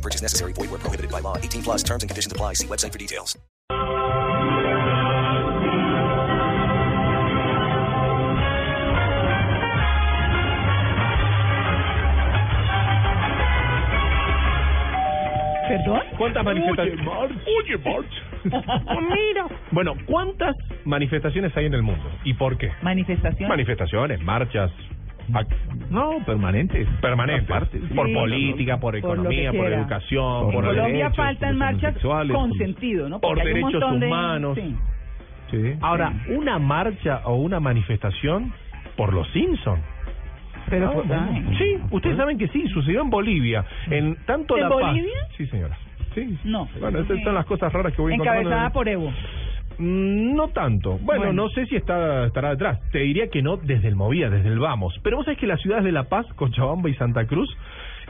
No purchase necessary. Void where prohibited by law. 18 plus terms and conditions apply. See website for details. ¿Perdón? ¿Cuántas manifestaciones? Oye, March. Mira. Bueno, ¿cuántas manifestaciones hay en el mundo? ¿Y por qué? Manifestación. Manifestaciones, marchas, No, permanentes. permanentes. Aparte, sí. Por política, por Por economía, por quiera. educación, Por por, en Colombia derechos, faltan por marchas con por- sentido, ¿no? por Porque un derechos montón de- humanos. sí. Sí. Ahora, una marcha o una manifestación por los Simpson. Pero, Ah, bueno. Sí, ustedes saben que sí, sucedió en Bolivia. En tanto ¿En La Paz. Bolivia? Sí, señora. Sí. No. Bueno, estas son las cosas raras que voy Encabezada encontrando. por Evo. Mm, No tanto. Bueno, Bueno. no sé si está estará detrás. Te diría que no desde el Movida, desde el Vamos. Pero vos sabés que las ciudades de La Paz, Cochabamba y Santa Cruz,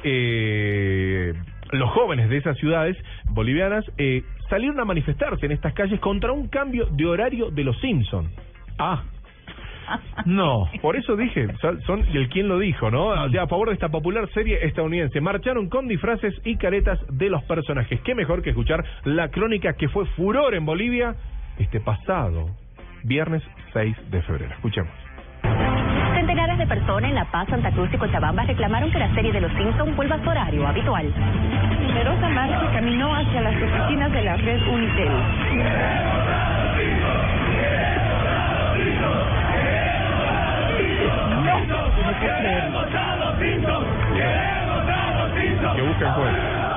eh, los jóvenes de esas ciudades bolivianas eh, salieron a manifestarse en estas calles contra un cambio de horario de los Simpson. Ah. No, por eso dije, son el quién lo dijo, ¿no? A favor de esta popular serie estadounidense. Marcharon con disfraces y caretas de los personajes. Qué mejor que escuchar la crónica que fue furor en Bolivia este pasado viernes 6 de febrero. Escuchemos. Centenares de personas en La Paz, Santa Cruz y Cochabamba reclamaron que la serie de Los Simpsons vuelva a su horario habitual. Numerosa marcha caminó hacia las oficinas de la red Unitel. Que busquen pues. Oye,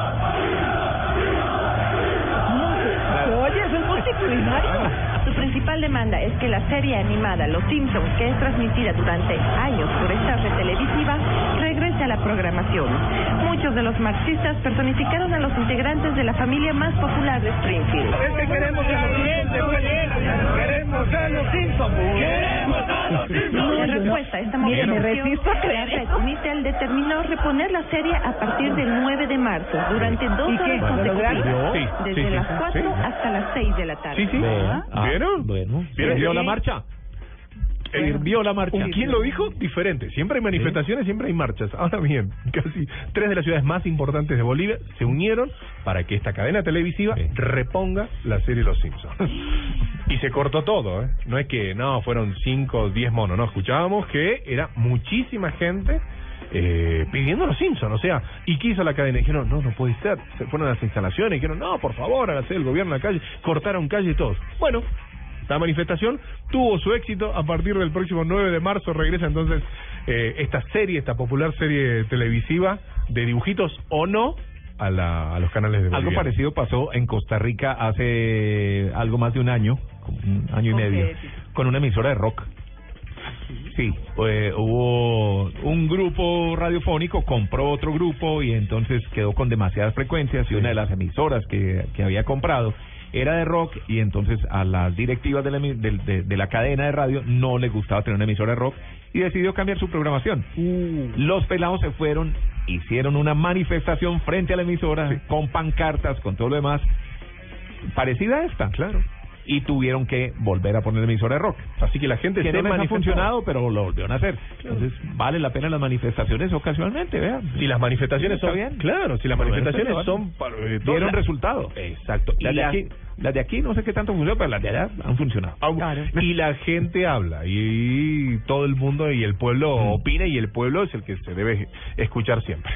principal demanda es que la serie animada Los Simpsons, que es transmitida durante años por esta red televisiva, regrese a la programación. Muchos de los marxistas personificaron a los integrantes de la familia más popular de Springfield. Es que queremos a los Queremos a los Simpsons. En respuesta esta me resisto a la creer eso. Unitel determinó reponer la serie a partir del 9 de marzo, durante dos horas ¿Lo consecutivas, desde las sí, 4 sí. hasta las 6 de la tarde. Sí, sí. Ah, ¿Vieron? bueno. ¿Vieron? ¿Vio que- la marcha? Eh, ¿Vio la marcha? ¿Quién lo dijo? Diferente. Siempre hay manifestaciones, siempre hay marchas. Ahora bien, casi tres de las ciudades más importantes de Bolivia se unieron para que esta cadena televisiva Sí. reponga la serie Los Simpsons. y se cortó todo, ¿eh? No es que, no, fueron cinco o diez monos, no. Escuchábamos que era muchísima gente eh, pidiendo Los Simpsons, o sea, ¿y qué hizo la cadena? Dijeron, no, no puede ser. Se fueron a las instalaciones, dijeron, no, por favor, hágase el gobierno en la calle. Cortaron calle y todos. Bueno, la manifestación tuvo su éxito. A partir del próximo 9 de marzo regresa entonces eh, esta serie, esta popular serie televisiva de dibujitos o no a, la, a los canales de Algo Bolivia. parecido pasó en Costa Rica hace algo más de un año, un año y ¿Con medio, con una emisora de rock. Sí, eh, hubo un grupo radiofónico, compró otro grupo y entonces quedó con demasiadas frecuencias y una de las emisoras que, que había comprado era de rock y entonces a las directivas de la, del- de, de la cadena de radio no les gustaba tener una emisora de rock y decidió cambiar su programación. Los pelados se fueron, hicieron una manifestación frente a la emisora con pancartas, con todo lo demás, parecida a esta, claro. Y tuvieron que volver a poner emisora de rock. Así que la gente Que se no les ha funcionado, pero lo volvieron a hacer. Entonces, vale la pena las manifestaciones ocasionalmente, vean. Si las manifestaciones son bien. claro, si las manifestaciones son para, eh, Dieron resultado. Exacto. Y Las de, aquí, las de aquí no sé qué tanto funcionó, pero las de allá han funcionado. Y la gente habla y todo el mundo y el pueblo opina y el pueblo es el que se debe escuchar siempre.